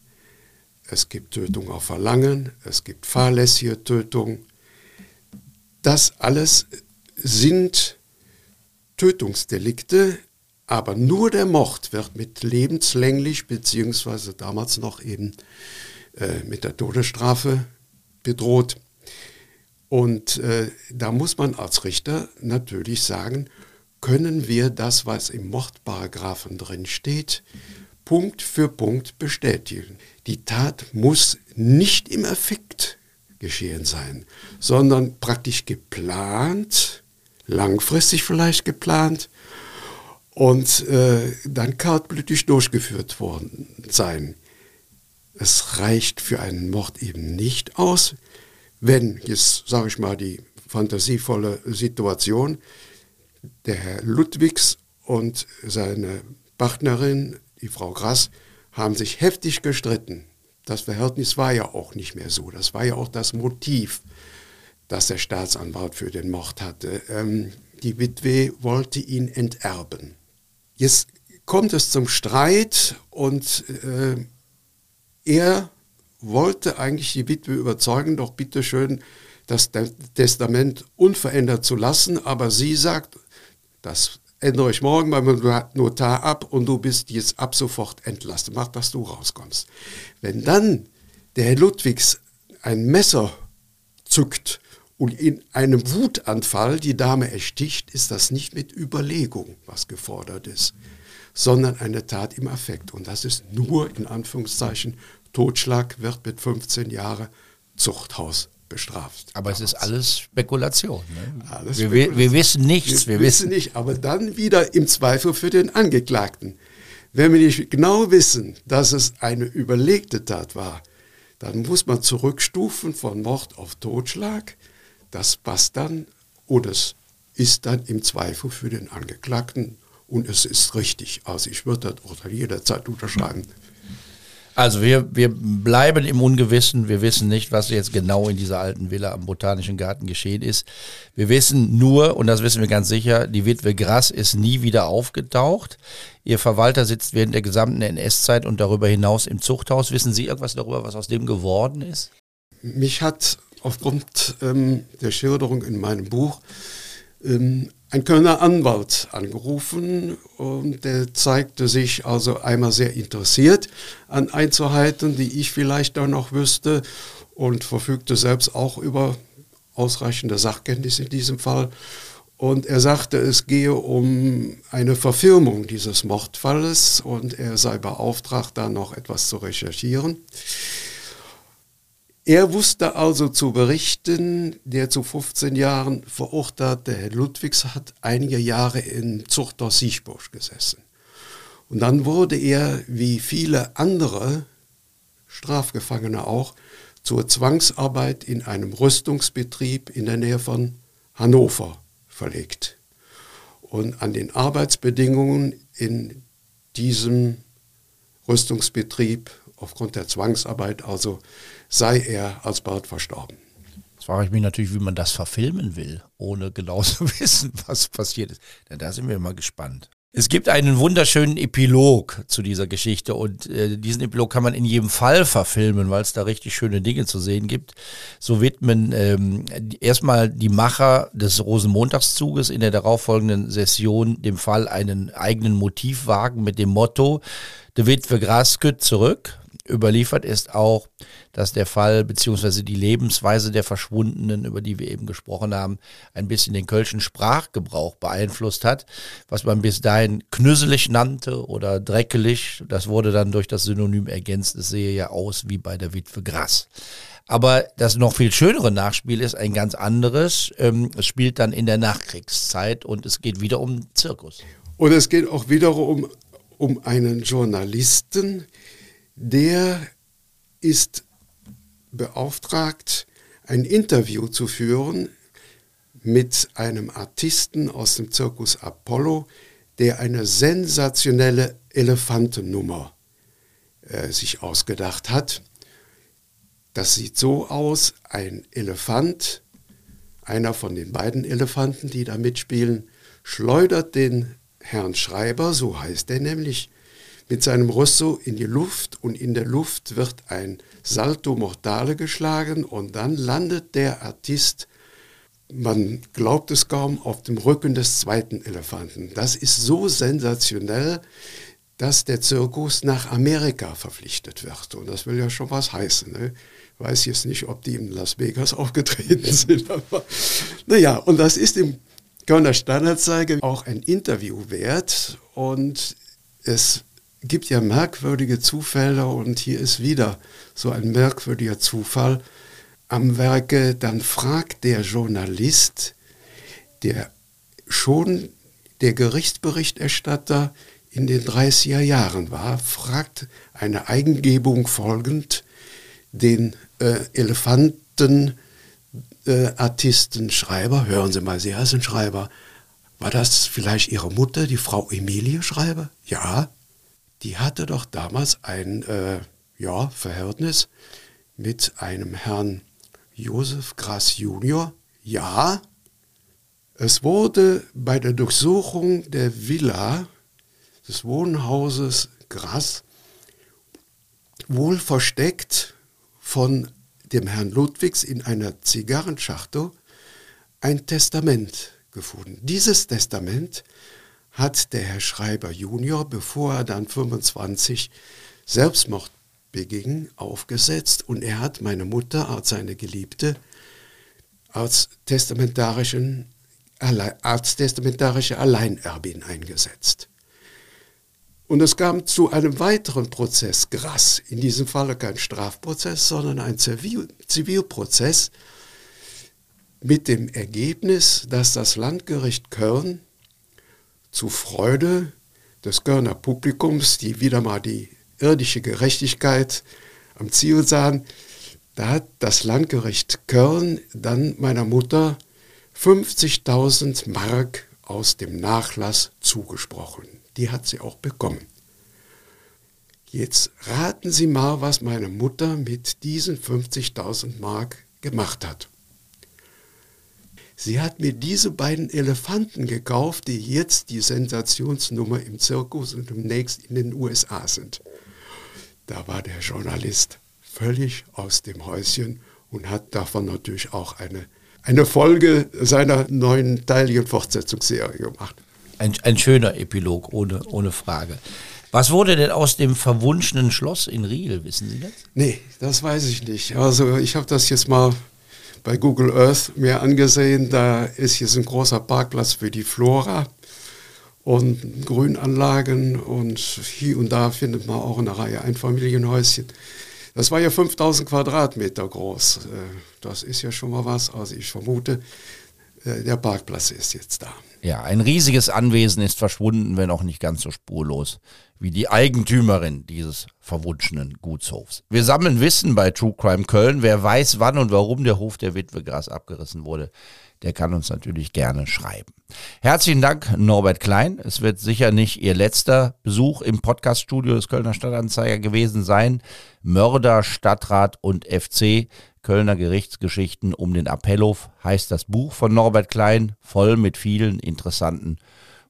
es gibt Tötung auf Verlangen, es gibt fahrlässige Tötung. Das alles sind Tötungsdelikte, aber nur der Mord wird mit lebenslänglich beziehungsweise damals noch eben äh, mit der Todesstrafe bedroht. Und äh, da muss man als Richter natürlich sagen, können wir das, was im Mordparagraphen drin steht, Punkt für Punkt bestätigen. Die Tat muss nicht im Effekt geschehen sein, sondern praktisch geplant, langfristig vielleicht geplant und äh, dann kaltblütig durchgeführt worden sein. Es reicht für einen Mord eben nicht aus, wenn, jetzt sage ich mal die fantasievolle Situation, der Herr Ludwigs und seine Partnerin die Frau Grass, haben sich heftig gestritten. Das Verhältnis war ja auch nicht mehr so. Das war ja auch das Motiv, das der Staatsanwalt für den Mord hatte. Ähm, die Witwe wollte ihn enterben. Jetzt kommt es zum Streit und äh, er wollte eigentlich die Witwe überzeugen, doch bitteschön das Testament unverändert zu lassen, aber sie sagt, das ändere ich morgen beim Notar ab und du bist jetzt ab sofort entlassen. Mach, dass du rauskommst. Wenn dann der Herr Ludwigs ein Messer zückt und in einem Wutanfall die Dame ersticht, ist das nicht mit Überlegung, was gefordert ist, sondern eine Tat im Affekt. Und das ist nur in Anführungszeichen Totschlag, wird mit 15 Jahren Zuchthaus bestraft. Aber es ist alles Spekulation. Ne? Alles wir, Spekulation. wir, wissen nichts. Wir, wir wissen nicht, aber dann wieder im Zweifel für den Angeklagten. Wenn wir nicht genau wissen, dass es eine überlegte Tat war, dann muss man zurückstufen von Mord auf Totschlag. Das passt dann und es ist dann im Zweifel für den Angeklagten und es ist richtig. Also ich würde das Urteil jederzeit unterschreiben. Also wir, wir bleiben im Ungewissen. Wir wissen nicht, was jetzt genau in dieser alten Villa am Botanischen Garten geschehen ist. Wir wissen nur, und das wissen wir ganz sicher, die Witwe Grass ist nie wieder aufgetaucht. Ihr Verwalter sitzt während der gesamten NS-Zeit und darüber hinaus im Zuchthaus. Wissen Sie irgendwas darüber, was aus dem geworden ist? Mich hat aufgrund ähm, der Schilderung in meinem Buch ähm, ein Kölner Anwalt angerufen und der zeigte sich also einmal sehr interessiert an Einzelheiten, die ich vielleicht da noch wüsste und verfügte selbst auch über ausreichende Sachkenntnis in diesem Fall. Und er sagte, es gehe um eine Verfilmung dieses Mordfalles und er sei beauftragt, da noch etwas zu recherchieren. Er wusste also zu berichten, der zu 15 Jahren verurteilte Herr Ludwigs hat einige Jahre in Zuchthaus Siechburg gesessen. Und dann wurde er, wie viele andere Strafgefangene auch, zur Zwangsarbeit in einem Rüstungsbetrieb in der Nähe von Hannover verlegt. Und an den Arbeitsbedingungen in diesem Rüstungsbetrieb aufgrund der Zwangsarbeit also sei er alsbald verstorben. Jetzt frage ich mich natürlich, wie man das verfilmen will, ohne genau *laughs* zu wissen, was passiert ist. Denn da sind wir mal gespannt. Es gibt einen wunderschönen Epilog zu dieser Geschichte und äh, diesen Epilog kann man in jedem Fall verfilmen, weil es da richtig schöne Dinge zu sehen gibt. So widmen ähm, erstmal die Macher des Rosenmontagszuges in der darauffolgenden Session dem Fall einen eigenen Motivwagen mit dem Motto De Witwe Grasküt zurück. Überliefert ist auch, dass der Fall beziehungsweise die Lebensweise der Verschwundenen, über die wir eben gesprochen haben, ein bisschen den kölschen Sprachgebrauch beeinflusst hat, was man bis dahin knüsselig nannte oder dreckelig. Das wurde dann durch das Synonym ergänzt. Es sehe ja aus wie bei der Witwe Grass. Aber das noch viel schönere Nachspiel ist ein ganz anderes. Ähm, es spielt dann in der Nachkriegszeit und es geht wieder um Zirkus. Und es geht auch wiederum um einen Journalisten, der ist beauftragt, ein Interview zu führen mit einem Artisten aus dem Zirkus Apollo, der eine sensationelle Elefantennummer äh, sich ausgedacht hat. Das sieht so aus, ein Elefant, einer von den beiden Elefanten, die da mitspielen, schleudert den Herrn Schreiber, so heißt er nämlich, mit seinem Rosso in die Luft und in der Luft wird ein Salto Mortale geschlagen und dann landet der Artist, man glaubt es kaum, auf dem Rücken des zweiten Elefanten. Das ist so sensationell, dass der Zirkus nach Amerika verpflichtet wird. Und das will ja schon was heißen. Ne? Ich weiß jetzt nicht, ob die in Las Vegas *laughs* aufgetreten sind, aber naja, und das ist im Kölner Standardzeiger auch ein Interview wert und es gibt ja merkwürdige Zufälle und hier ist wieder so ein merkwürdiger Zufall am Werke. Dann fragt der Journalist, der schon der Gerichtsberichterstatter in den 30er Jahren war, fragt eine Eigengebung folgend den äh, Elefantenartisten äh, Schreiber, hören Sie mal, Sie heißen Schreiber, war das vielleicht Ihre Mutter, die Frau Emilie Schreiber? Ja, die hatte doch damals ein äh, ja, Verhältnis mit einem Herrn Josef Grass Junior. Ja, es wurde bei der Durchsuchung der Villa des Wohnhauses Grass wohl versteckt von dem Herrn Ludwigs in einer Zigarrenschachtel ein Testament gefunden. Dieses Testament hat der Herr Schreiber Junior, bevor er dann 25 Selbstmord beging, aufgesetzt und er hat meine Mutter als seine Geliebte als, testamentarischen, als testamentarische Alleinerbin eingesetzt. Und es kam zu einem weiteren Prozess, Grass, in diesem Falle kein Strafprozess, sondern ein Zivil Zivilprozess mit dem Ergebnis, dass das Landgericht Köln zu Freude des Kölner Publikums, die wieder mal die irdische Gerechtigkeit am Ziel sahen, da hat das Landgericht Köln dann meiner Mutter 50.000 Mark aus dem Nachlass zugesprochen. Die hat sie auch bekommen. Jetzt raten Sie mal, was meine Mutter mit diesen 50.000 Mark gemacht hat. Sie hat mir diese beiden Elefanten gekauft, die jetzt die Sensationsnummer im Zirkus und demnächst in den USA sind. Da war der Journalist völlig aus dem Häuschen und hat davon natürlich auch eine, eine Folge seiner neuen teiligen Fortsetzungsserie gemacht. Ein, ein schöner Epilog, ohne, ohne Frage. Was wurde denn aus dem verwunschenen Schloss in Riel, wissen Sie das? Nee, das weiß ich nicht. Also ich habe das jetzt mal bei Google Earth mir angesehen. Da ist jetzt ein großer Parkplatz für die Flora und Grünanlagen und hier und da findet man auch eine Reihe Einfamilienhäuschen. Das war ja 5000 Quadratmeter groß. Äh, das ist ja schon mal was. Also ich vermute, der Parkplatz ist jetzt da. Ja, ein riesiges Anwesen ist verschwunden, wenn auch nicht ganz so spurlos wie die Eigentümerin dieses verwunschenen Gutshofs. Wir sammeln Wissen bei True Crime Köln. Wer weiß, wann und warum der Hof der Witwe Gras abgerissen wurde, der kann uns natürlich gerne schreiben. Herzlichen Dank, Norbert Klein. Es wird sicher nicht Ihr letzter Besuch im Podcaststudio des Kölner Stadtanzeiger gewesen sein. Mörder, Stadtrat und FC Kölner Gerichtsgeschichten um den Appellhof heißt das Buch von Norbert Klein, voll mit vielen interessanten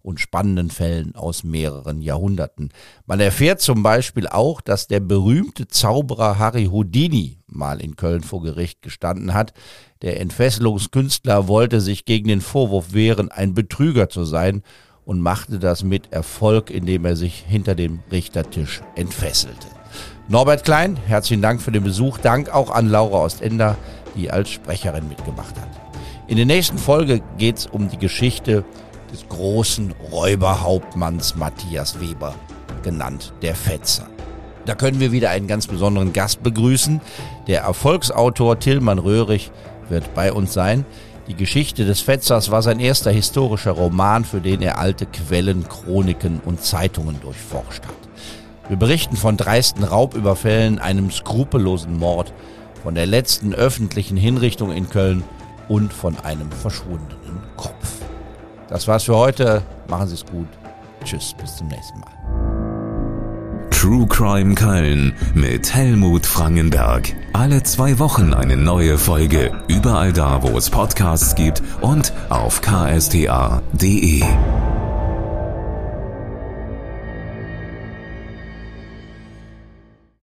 und spannenden Fällen aus mehreren Jahrhunderten. Man erfährt zum Beispiel auch, dass der berühmte Zauberer Harry Houdini mal in Köln vor Gericht gestanden hat. Der Entfesselungskünstler wollte sich gegen den Vorwurf wehren, ein Betrüger zu sein und machte das mit Erfolg, indem er sich hinter dem Richtertisch entfesselte. Norbert Klein, herzlichen Dank für den Besuch. Dank auch an Laura Ostender, die als Sprecherin mitgemacht hat. In der nächsten Folge geht es um die Geschichte des großen Räuberhauptmanns Matthias Weber, genannt der Fetzer. Da können wir wieder einen ganz besonderen Gast begrüßen. Der Erfolgsautor Tillmann Röhrig wird bei uns sein. Die Geschichte des Fetzers war sein erster historischer Roman, für den er alte Quellen, Chroniken und Zeitungen durchforscht hat. Wir berichten von dreisten Raubüberfällen, einem skrupellosen Mord, von der letzten öffentlichen Hinrichtung in Köln und von einem verschwundenen Kopf. Das war's für heute. Machen Sie es gut. Tschüss, bis zum nächsten Mal. True Crime Köln mit Helmut Frangenberg. Alle zwei Wochen eine neue Folge. Überall da, wo es Podcasts gibt und auf ksta.de.